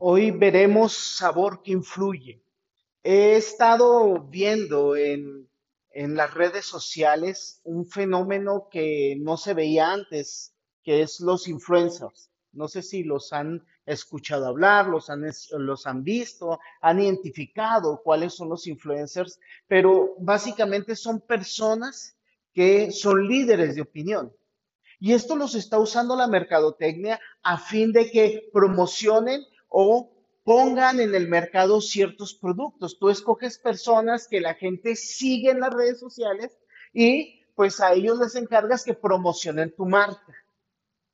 Hoy veremos sabor que influye. He estado viendo en, en las redes sociales un fenómeno que no se veía antes, que es los influencers. No sé si los han escuchado hablar, los han, los han visto, han identificado cuáles son los influencers, pero básicamente son personas que son líderes de opinión. Y esto los está usando la mercadotecnia a fin de que promocionen o pongan en el mercado ciertos productos. Tú escoges personas que la gente sigue en las redes sociales y pues a ellos les encargas que promocionen tu marca.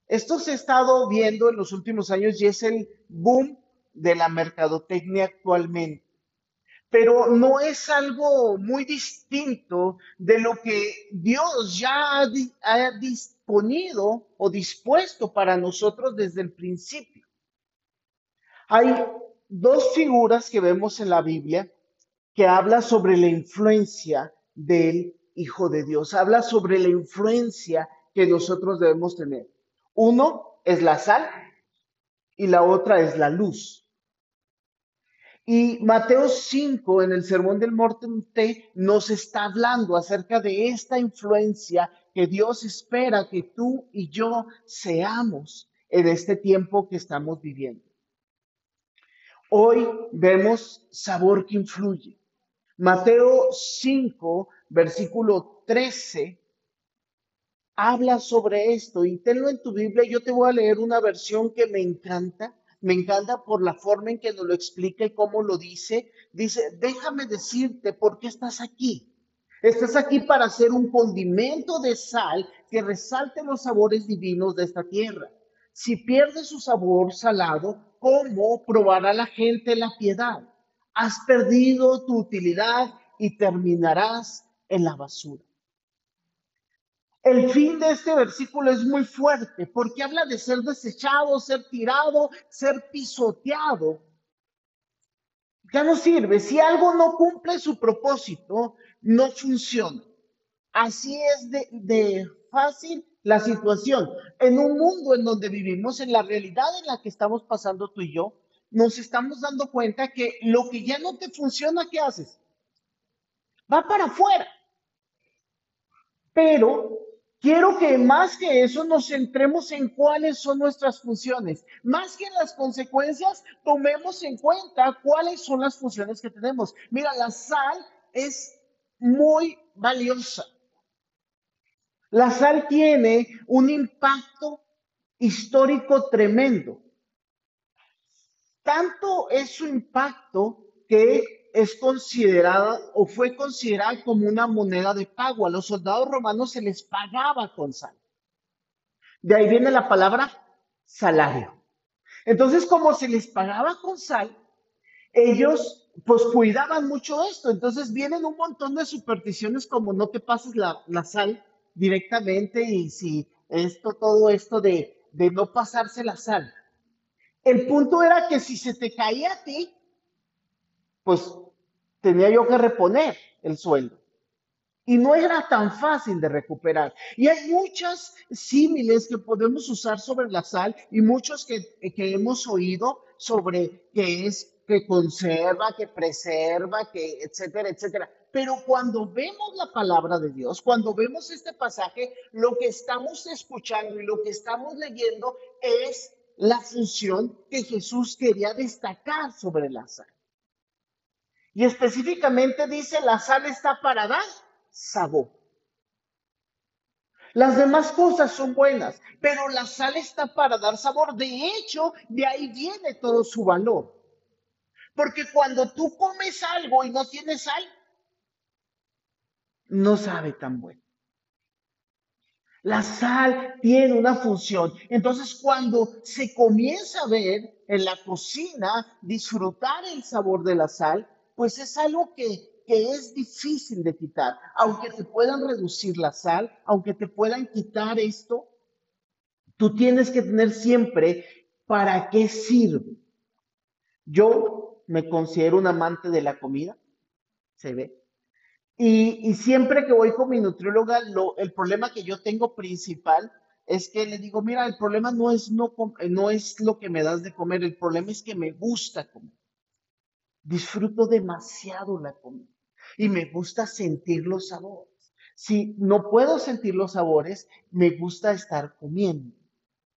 Esto se ha estado viendo en los últimos años y es el boom de la mercadotecnia actualmente. Pero no es algo muy distinto de lo que Dios ya ha, ha disponido o dispuesto para nosotros desde el principio. Hay dos figuras que vemos en la Biblia que habla sobre la influencia del Hijo de Dios, habla sobre la influencia que nosotros debemos tener. Uno es la sal y la otra es la luz. Y Mateo 5 en el Sermón del Monte nos está hablando acerca de esta influencia que Dios espera que tú y yo seamos en este tiempo que estamos viviendo. Hoy vemos sabor que influye. Mateo 5, versículo 13, habla sobre esto y tenlo en tu Biblia. Yo te voy a leer una versión que me encanta. Me encanta por la forma en que nos lo explica y cómo lo dice. Dice, déjame decirte por qué estás aquí. Estás aquí para hacer un condimento de sal que resalte los sabores divinos de esta tierra. Si pierde su sabor salado, ¿cómo probará la gente la piedad? Has perdido tu utilidad y terminarás en la basura. El fin de este versículo es muy fuerte porque habla de ser desechado, ser tirado, ser pisoteado. Ya no sirve. Si algo no cumple su propósito, no funciona. Así es de, fácil la situación. En un mundo en donde vivimos, en la realidad en la que estamos pasando tú y yo, nos estamos dando cuenta que lo que ya no te funciona, ¿qué haces? Va para afuera. Pero quiero que más que eso nos centremos en cuáles son nuestras funciones. Más que en las consecuencias, tomemos en cuenta cuáles son las funciones que tenemos. Mira, la sal es muy valiosa. La sal tiene un impacto histórico tremendo. Tanto es su impacto que es considerada o fue considerada como una moneda de pago. A los soldados romanos se les pagaba con sal. De ahí viene la palabra salario. Entonces, como se les pagaba con sal, ellos pues cuidaban mucho esto. Entonces vienen un montón de supersticiones como no te pases la, sal directamente y si esto, todo esto de, de no pasarse la sal. El punto era que si se te caía a ti, pues tenía yo que reponer el sueldo. Y no era tan fácil de recuperar. Y hay muchas símiles que podemos usar sobre la sal y muchos que, que hemos oído sobre que es que conserva, que preserva, que etcétera, etcétera. Pero cuando vemos la palabra de Dios, cuando vemos este pasaje, lo que estamos escuchando y lo que estamos leyendo es la función que Jesús quería destacar sobre la sal. Y específicamente dice, la sal está para dar sabor. Las demás cosas son buenas, pero la sal está para dar sabor. De hecho, de ahí viene todo su valor. Porque cuando tú comes algo y no tienes sal, no sabe tan bueno. La sal tiene una función. Entonces, cuando se comienza a ver en la cocina disfrutar el sabor de la sal, pues es algo que, que es difícil de quitar. Aunque te puedan reducir la sal, aunque te puedan quitar esto, tú tienes que tener siempre para qué sirve. Yo me considero un amante de la comida, se ve. Y, siempre que voy con mi nutrióloga, lo, el problema que yo tengo principal es que le digo, mira, el problema no es, no, no es lo que me das de comer, el problema es que me gusta comer. Disfruto demasiado la comida y me gusta sentir los sabores. Si no puedo sentir los sabores, me gusta estar comiendo.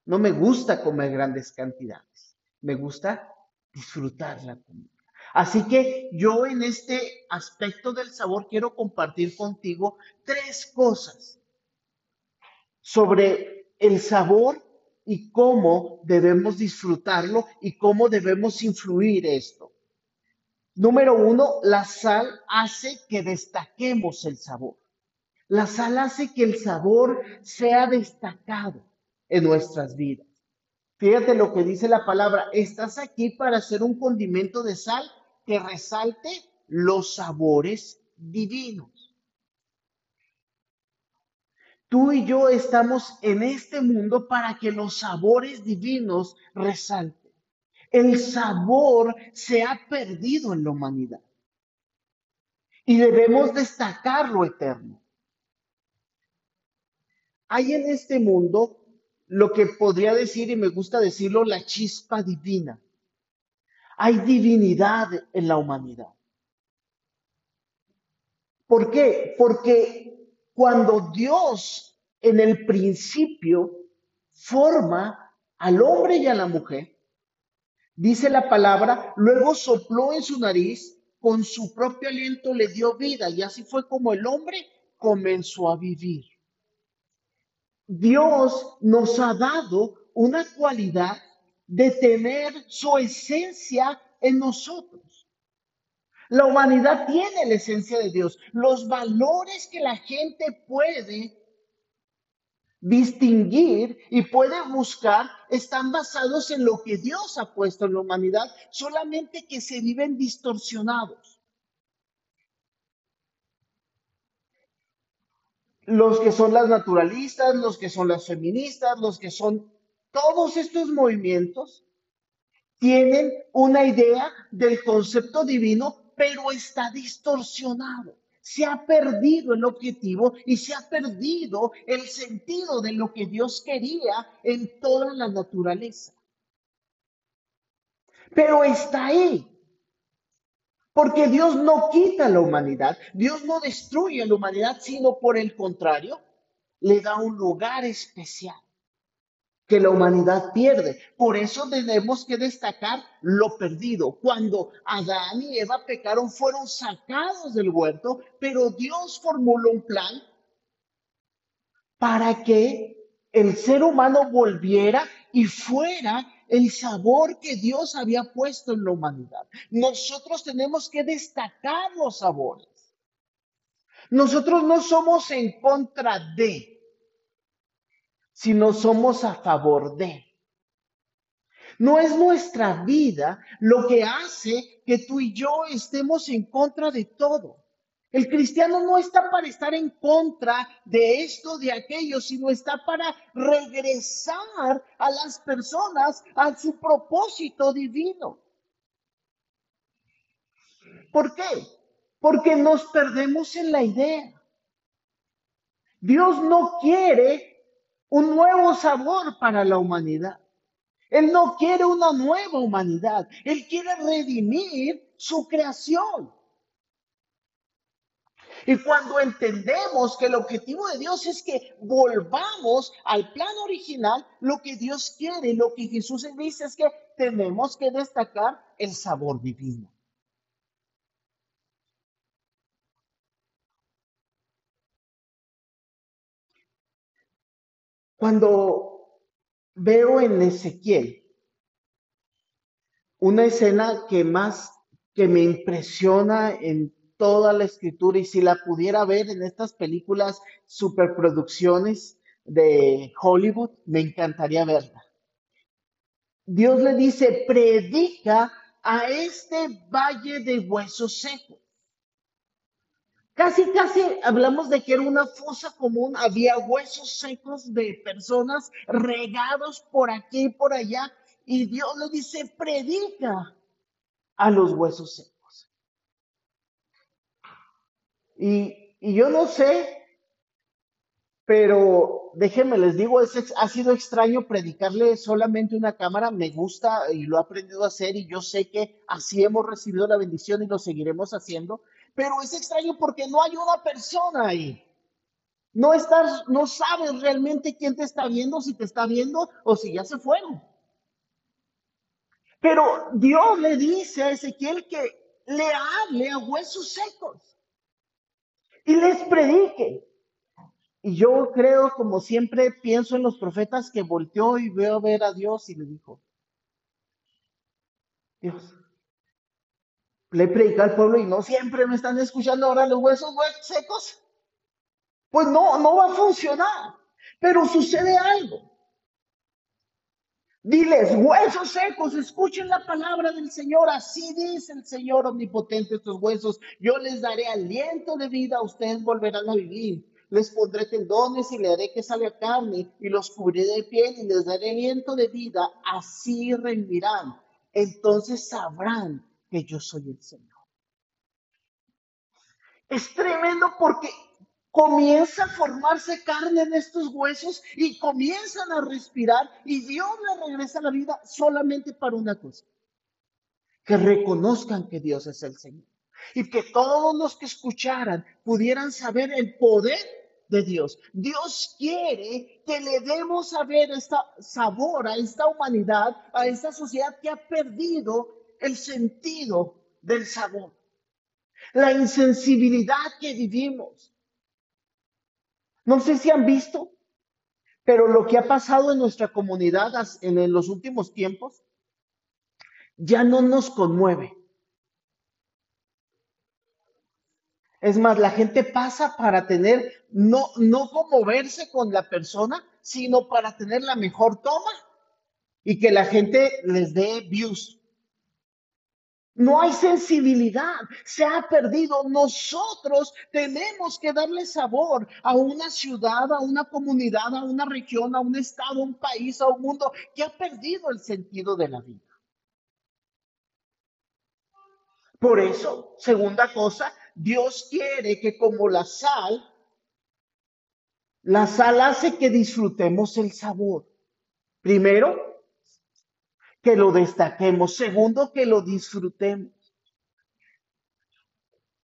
No me gusta comer grandes cantidades. Me gusta disfrutar la comida. Así que yo en este aspecto del sabor quiero compartir contigo tres cosas sobre el sabor y cómo debemos disfrutarlo y cómo debemos influir esto. Número uno, la sal hace que destaquemos el sabor. La sal hace que el sabor sea destacado en nuestras vidas. Fíjate lo que dice la palabra, estás aquí para hacer un condimento de sal que resalte los sabores divinos. Tú y yo estamos en este mundo para que los sabores divinos resalten. El sabor se ha perdido en la humanidad y debemos destacar lo eterno. Hay en este mundo lo que podría decir, y me gusta decirlo, la chispa divina. Hay divinidad en la humanidad. ¿Por qué? Porque cuando Dios en el principio forma al hombre y a la mujer, dice la palabra, luego sopló en su nariz, con su propio aliento le dio vida y así fue como el hombre comenzó a vivir. Dios nos ha dado una cualidad de tener su esencia en nosotros. La humanidad tiene la esencia de Dios. Los valores que la gente puede distinguir y puede buscar están basados en lo que Dios ha puesto en la humanidad, solamente que se viven distorsionados. Los que son las naturalistas, los que son las feministas, los que son todos estos movimientos tienen una idea del concepto divino, pero está distorsionado. Se ha perdido el objetivo y se ha perdido el sentido de lo que Dios quería en toda la naturaleza. Pero está ahí. Porque Dios no quita la humanidad, Dios no destruye a la humanidad, sino por el contrario, le da un lugar especial que la humanidad pierde. Por eso tenemos que destacar lo perdido. Cuando Adán y Eva pecaron, fueron sacados del huerto, pero Dios formuló un plan para que el ser humano volviera y fuera el sabor que Dios había puesto en la humanidad. Nosotros tenemos que destacar los sabores. Nosotros no somos en contra de, sino somos a favor de. No es nuestra vida lo que hace que tú y yo estemos en contra de todo. El cristiano no está para estar en contra de esto, de aquello, sino está para regresar a las personas a su propósito divino. ¿Por qué? Porque nos perdemos en la idea. Dios no quiere un nuevo sabor para la humanidad. Él no quiere una nueva humanidad. Él quiere redimir su creación. Y cuando entendemos que el objetivo de Dios es que volvamos al plan original, lo que Dios quiere, lo que Jesús dice es que tenemos que destacar el sabor divino. Cuando veo en Ezequiel una escena que más que me impresiona en toda la escritura y si la pudiera ver en estas películas superproducciones de Hollywood, me encantaría verla. Dios le dice, predica a este valle de huesos secos. Casi, casi hablamos de que era una fosa común, había huesos secos de personas regados por aquí y por allá, y Dios le dice, predica a los huesos secos. Y, y yo no sé Pero déjenme, les digo, es, ha sido extraño predicarle solamente una cámara. Me gusta y lo he aprendido a hacer y yo sé que así hemos recibido la bendición y lo seguiremos haciendo. Pero es extraño porque no hay una persona ahí. No estás, no sabes realmente quién te está viendo, si te está viendo o si ya se fueron. Pero Dios le dice a Ezequiel que le hable a huesos secos y les predique. Y yo creo, como siempre pienso en los profetas, que volteó y veo a ver a Dios y le dijo, Dios, le predica al pueblo y no siempre me están escuchando ahora los huesos hue- secos. Pues no, no va a funcionar. Pero sucede algo. Diles, huesos secos, escuchen la palabra del Señor. Así dice el Señor omnipotente estos huesos. Yo les daré aliento de vida, ustedes volverán a vivir. Les pondré tendones y le haré que salga carne y los cubriré de piel y les daré aliento de vida. Así revivirán. Entonces sabrán que yo soy el Señor. Es tremendo porque comienza a formarse carne en estos huesos y comienzan a respirar y Dios le regresa la vida solamente para una cosa, que reconozcan que Dios es el Señor y que todos los que escucharan pudieran saber el poder de Dios. Dios quiere que le demos saber esta sabor a esta humanidad, a esta sociedad que ha perdido el sentido del sabor, la insensibilidad que vivimos. No sé si han visto, pero lo que ha pasado en nuestra comunidad en los últimos tiempos ya no nos conmueve. Es más, la gente pasa para tener, no, no conmoverse con la persona, sino para tener la mejor toma y que la gente les dé views. No hay sensibilidad, se ha perdido. Nosotros tenemos que darle sabor a una ciudad, a una comunidad, a una región, a un estado, a un país, a un mundo que ha perdido el sentido de la vida. Por eso, segunda cosa, Dios quiere que como la sal, la sal hace que disfrutemos el sabor. Primero, que lo destaquemos. Segundo, que lo disfrutemos.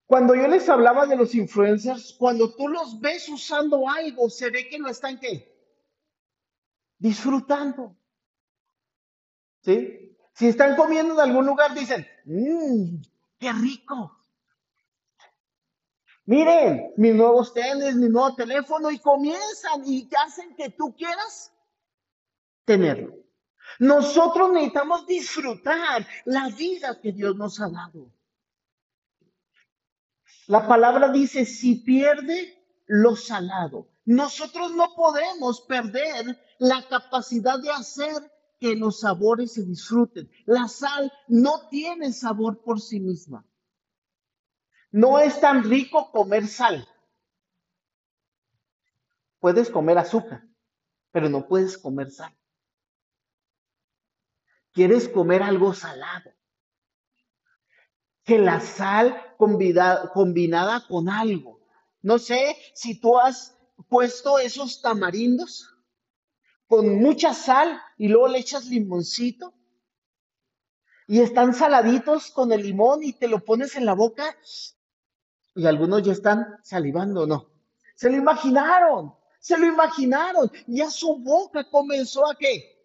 Cuando yo les hablaba de los influencers, cuando tú los ves usando algo, se ve que lo están ¿qué? disfrutando. ¿Sí? Si están comiendo en algún lugar, dicen, mmm, qué rico. Miren, mis nuevos tenis, mi nuevo teléfono, y comienzan y hacen que tú quieras tenerlo. Nosotros necesitamos disfrutar la vida que Dios nos ha dado. La palabra dice, si pierde lo salado. Nosotros no podemos perder la capacidad de hacer que los sabores se disfruten. La sal no tiene sabor por sí misma. No es tan rico comer sal. Puedes comer azúcar, pero no puedes comer sal. Quieres comer algo salado. Que la sal combina- combinada con algo. No sé si tú has puesto esos tamarindos con mucha sal y luego le echas limoncito y están saladitos con el limón y te lo pones en la boca y algunos ya están salivando, ¿no? Se lo imaginaron, se lo imaginaron. Ya su boca comenzó a qué?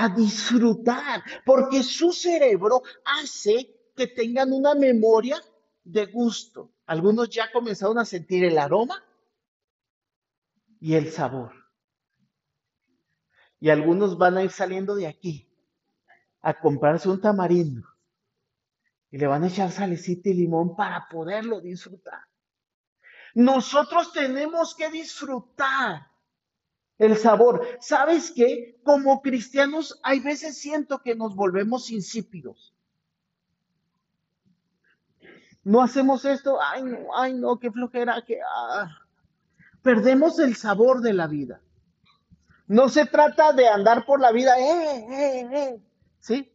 A disfrutar, porque su cerebro hace que tengan una memoria de gusto. Algunos ya comenzaron a sentir el aroma y el sabor. Y algunos van a ir saliendo de aquí a comprarse un tamarindo y le van a echar salecita y limón para poderlo disfrutar. Nosotros tenemos que disfrutar el sabor. ¿Sabes qué? Como cristianos, hay veces siento que nos volvemos insípidos. No hacemos esto, ay no, ay no, qué flojera, que ah. perdemos el sabor de la vida. No se trata de andar por la vida, eh, eh, eh, ¿sí?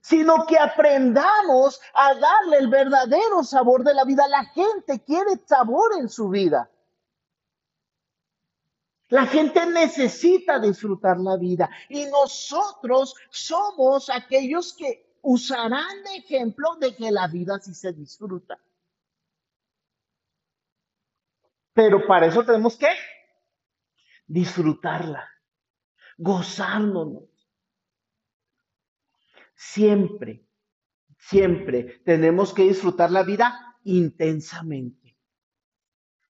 Sino que aprendamos a darle el verdadero sabor de la vida. La gente quiere sabor en su vida. La gente necesita disfrutar la vida y nosotros somos aquellos que usarán de ejemplo de que la vida sí se disfruta. Pero para eso tenemos que disfrutarla, gozárnoslo. Siempre, siempre tenemos que disfrutar la vida intensamente.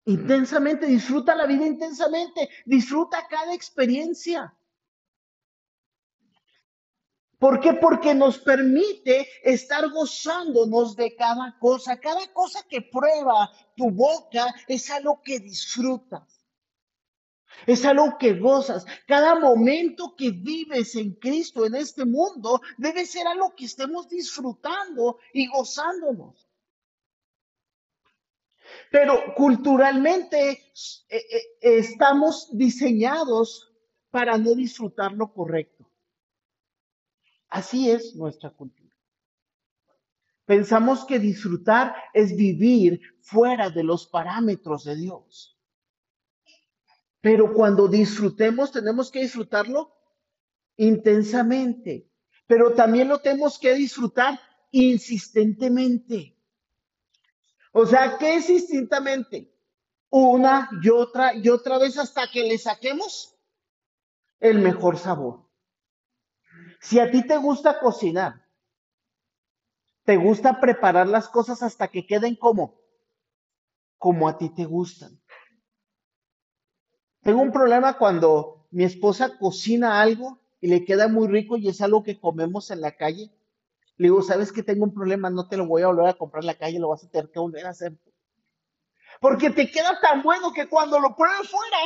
Intensamente, disfruta la vida intensamente, disfruta cada experiencia. ¿Por qué? Porque nos permite estar gozándonos de cada cosa. Cada cosa que prueba tu boca es algo que disfrutas. Es algo que gozas. Cada momento que vives en Cristo, en este mundo, debe ser algo que estemos disfrutando y gozándonos. Pero culturalmente eh, eh, estamos diseñados para no disfrutar lo correcto. Así es nuestra cultura. Pensamos que disfrutar es vivir fuera de los parámetros de Dios. Pero cuando disfrutemos, tenemos que disfrutarlo intensamente. Pero también lo tenemos que disfrutar insistentemente. O sea, ¿qué es instintamente? Una y otra y otra vez hasta que le saquemos el mejor sabor. Si a ti te gusta cocinar, te gusta preparar las cosas hasta que queden como, como a ti te gustan. Tengo un problema cuando mi esposa cocina algo y le queda muy rico y es algo que comemos en la calle. Le digo, ¿sabes que tengo un problema? No te lo voy a volver a comprar en la calle, lo vas a tener que volver a hacer. Porque te queda tan bueno que cuando lo pruebes fuera,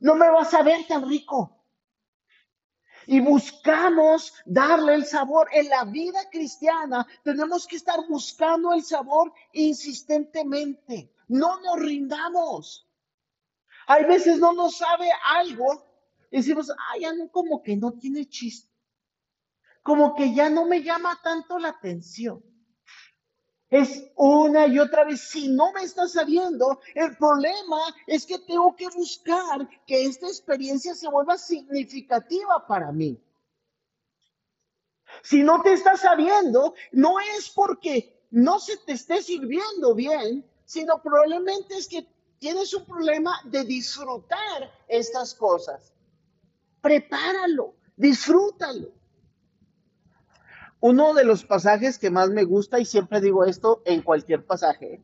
no me vas a ver tan rico. Y buscamos darle el sabor. En la vida cristiana tenemos que estar buscando el sabor insistentemente. No nos rindamos. Hay veces no nos sabe algo y decimos, ay, ya no, como que no tiene chiste. Como que ya no me llama tanto la atención. Es una y otra vez, si no me está sabiendo, el problema es que tengo que buscar que esta experiencia se vuelva significativa para mí. Si no te está sabiendo, no es porque no se te esté sirviendo bien, sino probablemente es que tienes un problema de disfrutar estas cosas. Prepáralo, disfrútalo. Uno de los pasajes que más me gusta, y siempre digo esto en cualquier pasaje,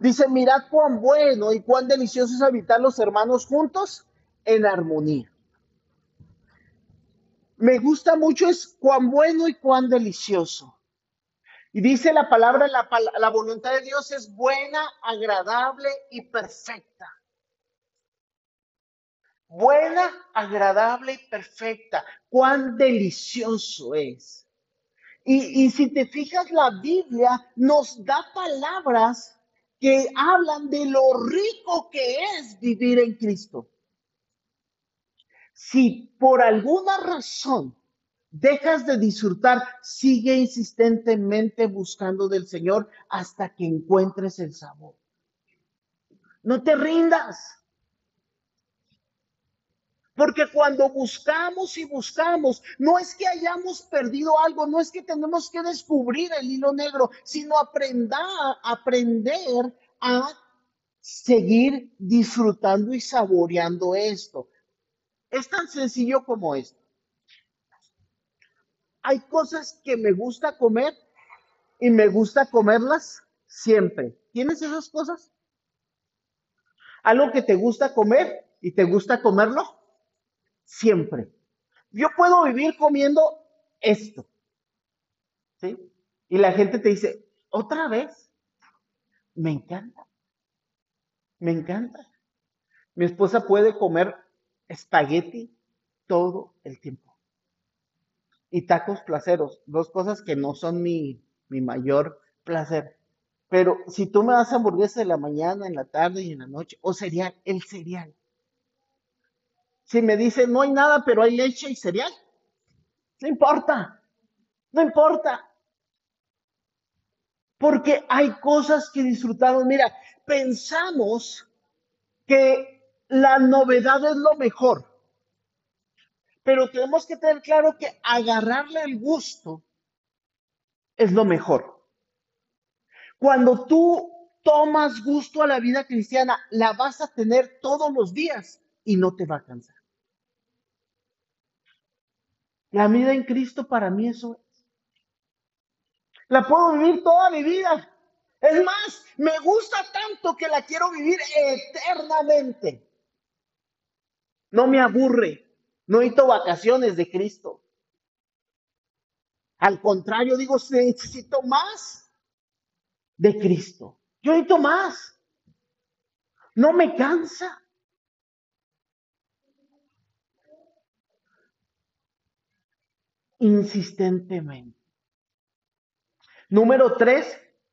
dice, mirad cuán bueno y cuán delicioso es habitar los hermanos juntos en armonía. Me gusta mucho es cuán bueno y cuán delicioso. Y dice la palabra, la, la voluntad de Dios es buena, agradable y perfecta. Buena, agradable y perfecta. Cuán delicioso es. Y, si te fijas, la Biblia nos da palabras que hablan de lo rico que es vivir en Cristo. Si por alguna razón dejas de disfrutar, sigue insistentemente buscando del Señor hasta que encuentres el sabor. No te rindas. Porque cuando buscamos y buscamos, no es que hayamos perdido algo, no es que tenemos que descubrir el hilo negro, sino aprender, aprender a seguir disfrutando y saboreando esto. Es tan sencillo como esto hay cosas que me gusta comer y me gusta comerlas siempre. ¿Tienes esas cosas? Algo que te gusta comer y te gusta comerlo siempre. Yo puedo vivir comiendo esto. ¿Sí? Y la gente te dice, otra vez, me encanta. Me encanta. Mi esposa puede comer espagueti todo el tiempo y tacos placeros, dos cosas que no son mi, mayor placer. Pero si tú me das hamburguesa en la mañana, en la tarde y en la noche, o cereal, el cereal. Si me dicen no hay nada, pero hay leche y cereal, no importa, no importa. Porque hay cosas que disfrutamos. Mira, pensamos que la novedad es lo mejor. Pero tenemos que tener claro que agarrarle el gusto es lo mejor. Cuando tú tomas gusto a la vida cristiana, la vas a tener todos los días y no te va a cansar. La vida en Cristo para mí eso es. La puedo vivir toda mi vida. Es más, me gusta tanto que la quiero vivir eternamente. No me aburre. No necesito vacaciones de Cristo. Al contrario, digo, necesito más de Cristo. Yo necesito más. No me cansa. Insistentemente. Número tres,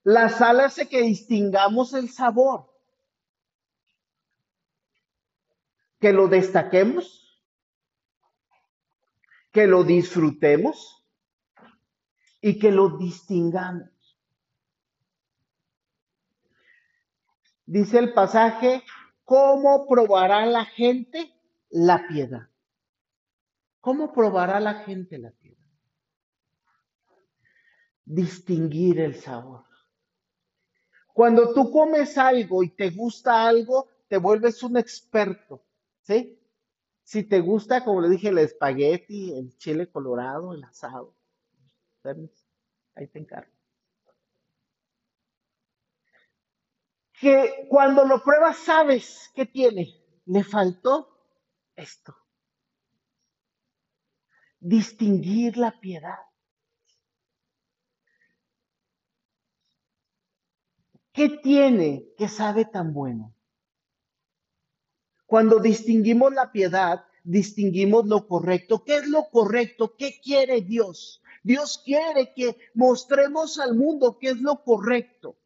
la sal hace que distingamos el sabor. Que lo destaquemos, que lo disfrutemos y que lo distingamos. Dice el pasaje, ¿cómo probará la gente la piedad? ¿Cómo probará la gente la piedad? Distinguir el sabor. Cuando tú comes algo y te gusta algo, te vuelves un experto, ¿sí? Si te gusta, como le dije, el espagueti, el chile colorado, el asado, ahí te encargo. que cuando lo pruebas sabes qué tiene. Le faltó esto. Distinguir la piedad. ¿Qué tiene que sabe tan bueno? Cuando distinguimos la piedad, distinguimos lo correcto. ¿Qué es lo correcto? ¿Qué quiere Dios? Dios quiere que mostremos al mundo qué es lo correcto.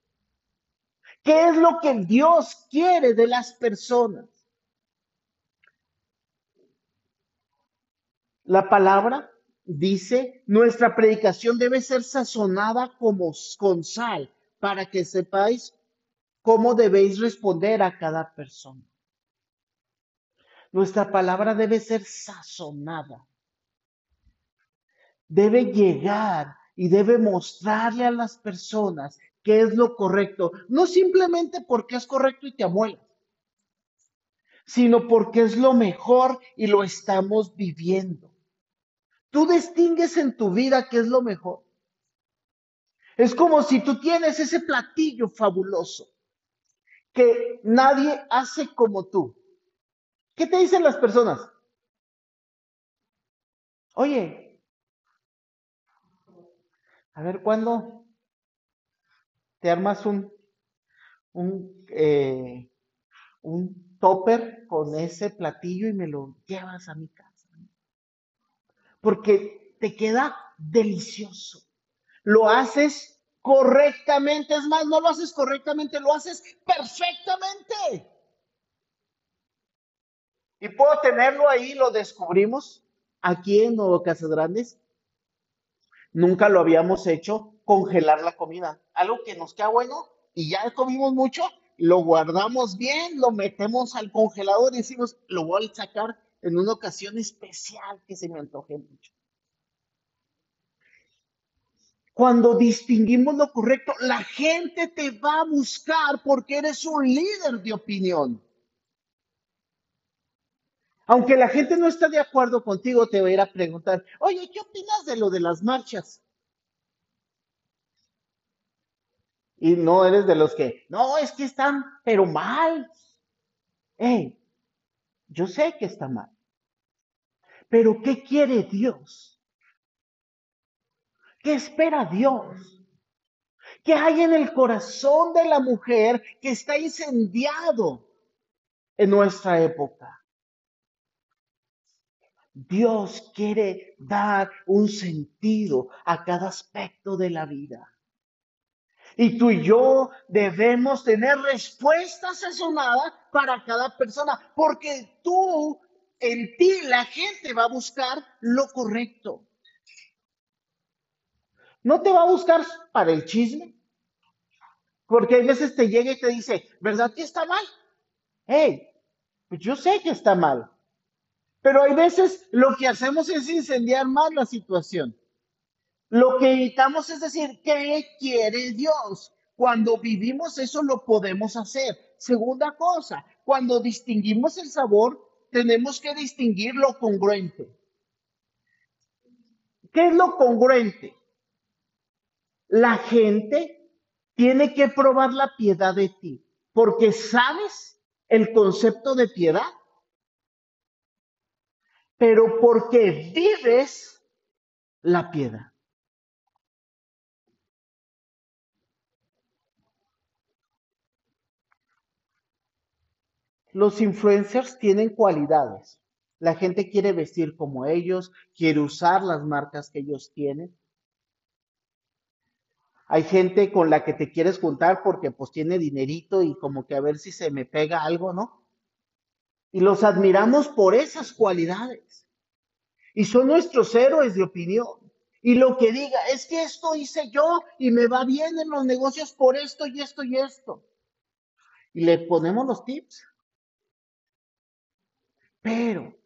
¿Qué es lo que Dios quiere de las personas? La palabra dice, nuestra predicación debe ser sazonada como con sal, para que sepáis cómo debéis responder a cada persona. Nuestra palabra debe ser sazonada. Debe llegar y debe mostrarle a las personas qué es lo correcto, no simplemente porque es correcto y te amuelas, sino porque es lo mejor y lo estamos viviendo. Tú distingues en tu vida qué es lo mejor. Es como si tú tienes ese platillo fabuloso que nadie hace como tú. ¿Qué te dicen las personas? Oye, a ver cuándo te armas un, un, eh, un topper con ese platillo y me lo llevas a mi casa. Porque te queda delicioso. Lo haces correctamente, es más, no lo haces correctamente, lo haces perfectamente. Y puedo tenerlo ahí, lo descubrimos aquí en Nuevo Casas Grandes. Nunca lo habíamos hecho congelar la comida. Algo que nos queda bueno y ya comimos mucho, lo guardamos bien, lo metemos al congelador y decimos, lo voy a sacar en una ocasión especial que se me antoje mucho. Cuando distinguimos lo correcto, la gente te va a buscar porque eres un líder de opinión. Aunque la gente no está de acuerdo contigo, te va a ir a preguntar, oye, ¿qué opinas de lo de las marchas? Y no eres de los que, no, es que están, pero mal. Hey, yo sé que está mal. Pero ¿qué quiere Dios? ¿Qué espera Dios? ¿Qué hay en el corazón de la mujer que está incendiado en nuestra época? Dios quiere dar un sentido a cada aspecto de la vida. Y tú y yo debemos tener respuesta sazonada para cada persona, porque tú, en ti, la gente va a buscar lo correcto. No te va a buscar para el chisme, porque a veces te llega y te dice, ¿verdad que está mal? Hey, Pues yo sé que está mal, pero hay veces lo que hacemos es incendiar más la situación. Lo que evitamos es decir, ¿qué quiere Dios? Cuando vivimos eso lo podemos hacer. Segunda cosa, cuando distinguimos el sabor, tenemos que distinguir lo congruente. ¿Qué es lo congruente? La gente tiene que probar la piedad de ti, porque sabes el concepto de piedad, pero porque vives la piedad. Los influencers tienen cualidades. La gente quiere vestir como ellos, quiere usar las marcas que ellos tienen. Hay gente con la que te quieres juntar porque pues tiene dinerito y como que a ver si se me pega algo, ¿no? Y los admiramos por esas cualidades. Y son nuestros héroes de opinión. Y lo que diga es que esto hice yo y me va bien en los negocios por esto y esto y esto. Y le ponemos los tips. Pero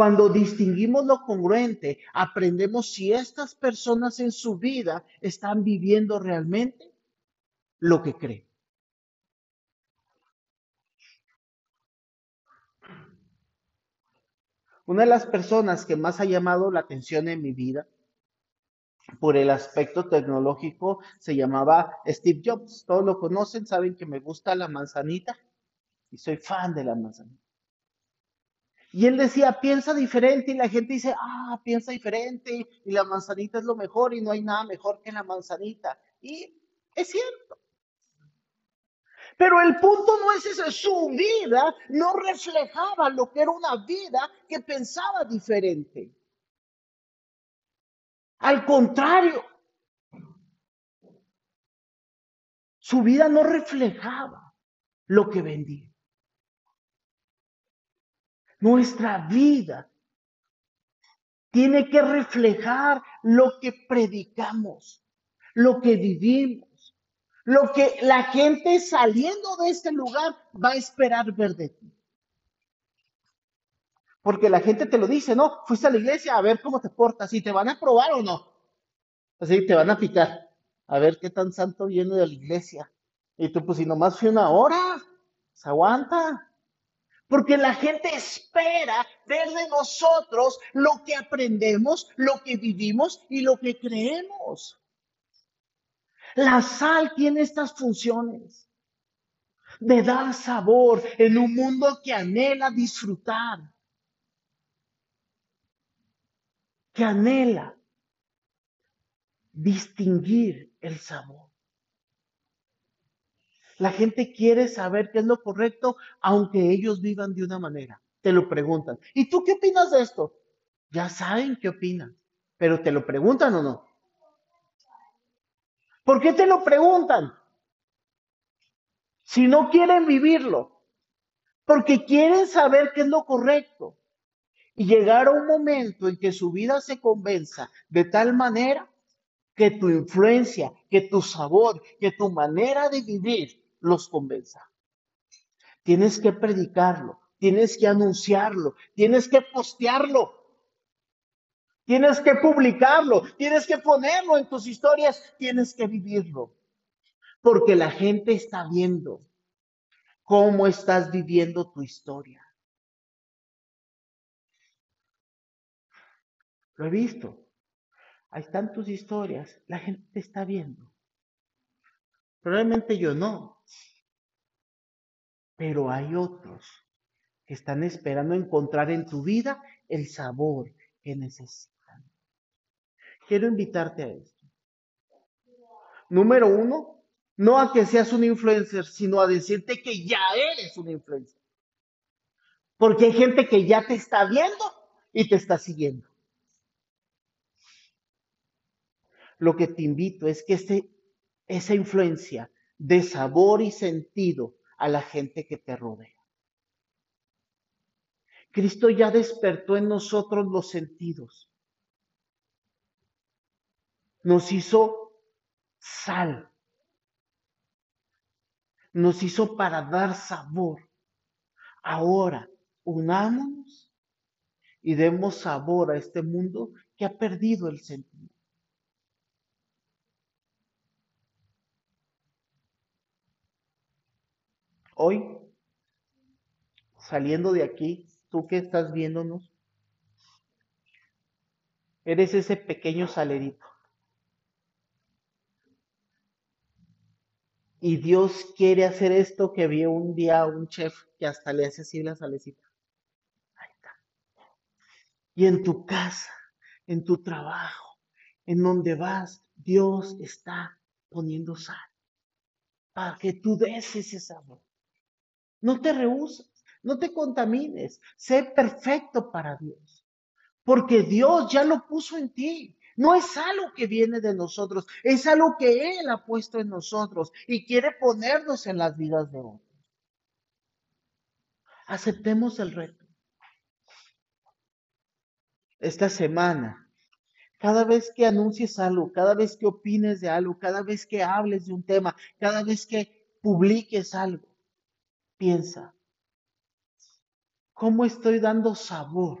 cuando distinguimos lo congruente, aprendemos si estas personas en su vida están viviendo realmente lo que creen. Una de las personas que más ha llamado la atención en mi vida por el aspecto tecnológico se llamaba Steve Jobs. Todos lo conocen, saben que me gusta la manzanita y soy fan de la manzanita. Y él decía, piensa diferente, y la gente dice, ah, piensa diferente, y la manzanita es lo mejor, y no hay nada mejor que la manzanita. Y es cierto. Pero el punto no es ese, su vida no reflejaba lo que era una vida que pensaba diferente. Al contrario, su vida no reflejaba lo que vendía. Nuestra vida tiene que reflejar lo que predicamos, lo que vivimos, lo que la gente saliendo de este lugar va a esperar ver de ti. Porque la gente te lo dice, ¿no? Fuiste a la iglesia a ver cómo te portas, y te van a probar o no. Así te van a picar, a ver qué tan santo viene de la iglesia. Y tú, pues si nomás fui una hora, se aguanta. Porque la gente espera ver de nosotros lo que aprendemos, lo que vivimos y lo que creemos. La sal tiene estas funciones de dar sabor en un mundo que anhela disfrutar, que anhela distinguir el sabor. La gente quiere saber qué es lo correcto, aunque ellos vivan de una manera. Te lo preguntan. ¿Y tú qué opinas de esto? Ya saben qué opinan, pero te lo preguntan o no. ¿Por qué te lo preguntan? Si no quieren vivirlo, porque quieren saber qué es lo correcto y llegar a un momento en que su vida se convenza de tal manera que tu influencia, que tu sabor, que tu manera de vivir los convenza. Tienes que predicarlo, tienes que anunciarlo, tienes que postearlo, tienes que publicarlo, tienes que ponerlo en tus historias, tienes que vivirlo. Porque la gente está viendo cómo estás viviendo tu historia. Lo he visto. Ahí están tus historias. La gente te está viendo. Probablemente yo no. Pero hay otros que están esperando encontrar en tu vida el sabor que necesitan. Quiero invitarte a esto. Número uno, no a que seas un influencer, sino a decirte que ya eres un influencer. Porque hay gente que ya te está viendo y te está siguiendo. Lo que te invito es que este esa influencia de sabor y sentido a la gente que te rodea. Cristo ya despertó en nosotros los sentidos. Nos hizo sal. Nos hizo para dar sabor. Ahora, unámonos y demos sabor a este mundo que ha perdido el sentido. Hoy, saliendo de aquí, tú que estás viéndonos, eres ese pequeño salerito. Y Dios quiere hacer esto que vio un día un chef que hasta le hace así la salecita. Ahí está. Y en tu casa, en tu trabajo, en donde vas, Dios está poniendo sal para que tú des ese sabor. No te rehusas, no te contamines, sé perfecto para Dios, porque Dios ya lo puso en ti. No es algo que viene de nosotros, es algo que Él ha puesto en nosotros y quiere ponernos en las vidas de otros. Aceptemos el reto. Esta semana, cada vez que anuncies algo, cada vez que opines de algo, cada vez que hables de un tema, cada vez que publiques algo, piensa, ¿cómo estoy dando sabor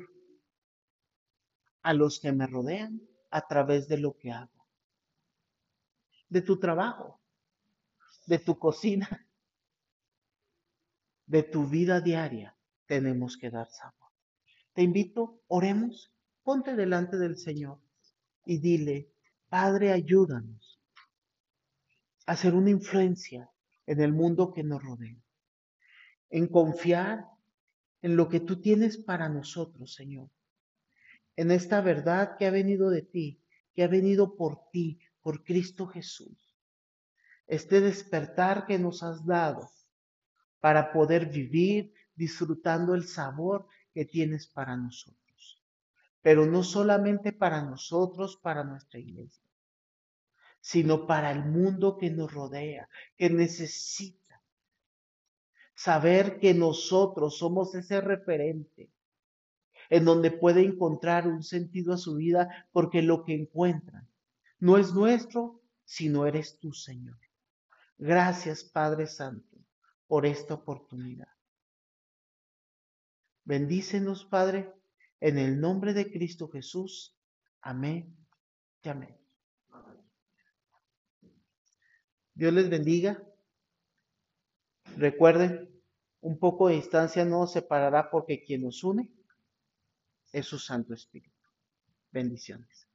a los que me rodean? a través de lo que hago, de tu trabajo, de tu cocina, de tu vida diaria, tenemos que dar sabor. Te invito, oremos, ponte delante del Señor y dile, Padre, ayúdanos a hacer una influencia en el mundo que nos rodea, en confiar en lo que tú tienes para nosotros, Señor en esta verdad que ha venido de ti, que ha venido por ti, por Cristo Jesús. Este despertar que nos has dado para poder vivir disfrutando el sabor que tienes para nosotros. Pero no solamente para nosotros, para nuestra iglesia, sino para el mundo que nos rodea, que necesita saber que nosotros somos ese referente en donde puede encontrar un sentido a su vida, porque lo que encuentran no es nuestro, sino eres tú, Señor. Gracias, Padre Santo, por esta oportunidad. Bendícenos, Padre, en el nombre de Cristo Jesús. Amén y amén. Dios les bendiga. Recuerden, un poco de distancia no nos separará porque quien nos une es su Santo Espíritu. Bendiciones.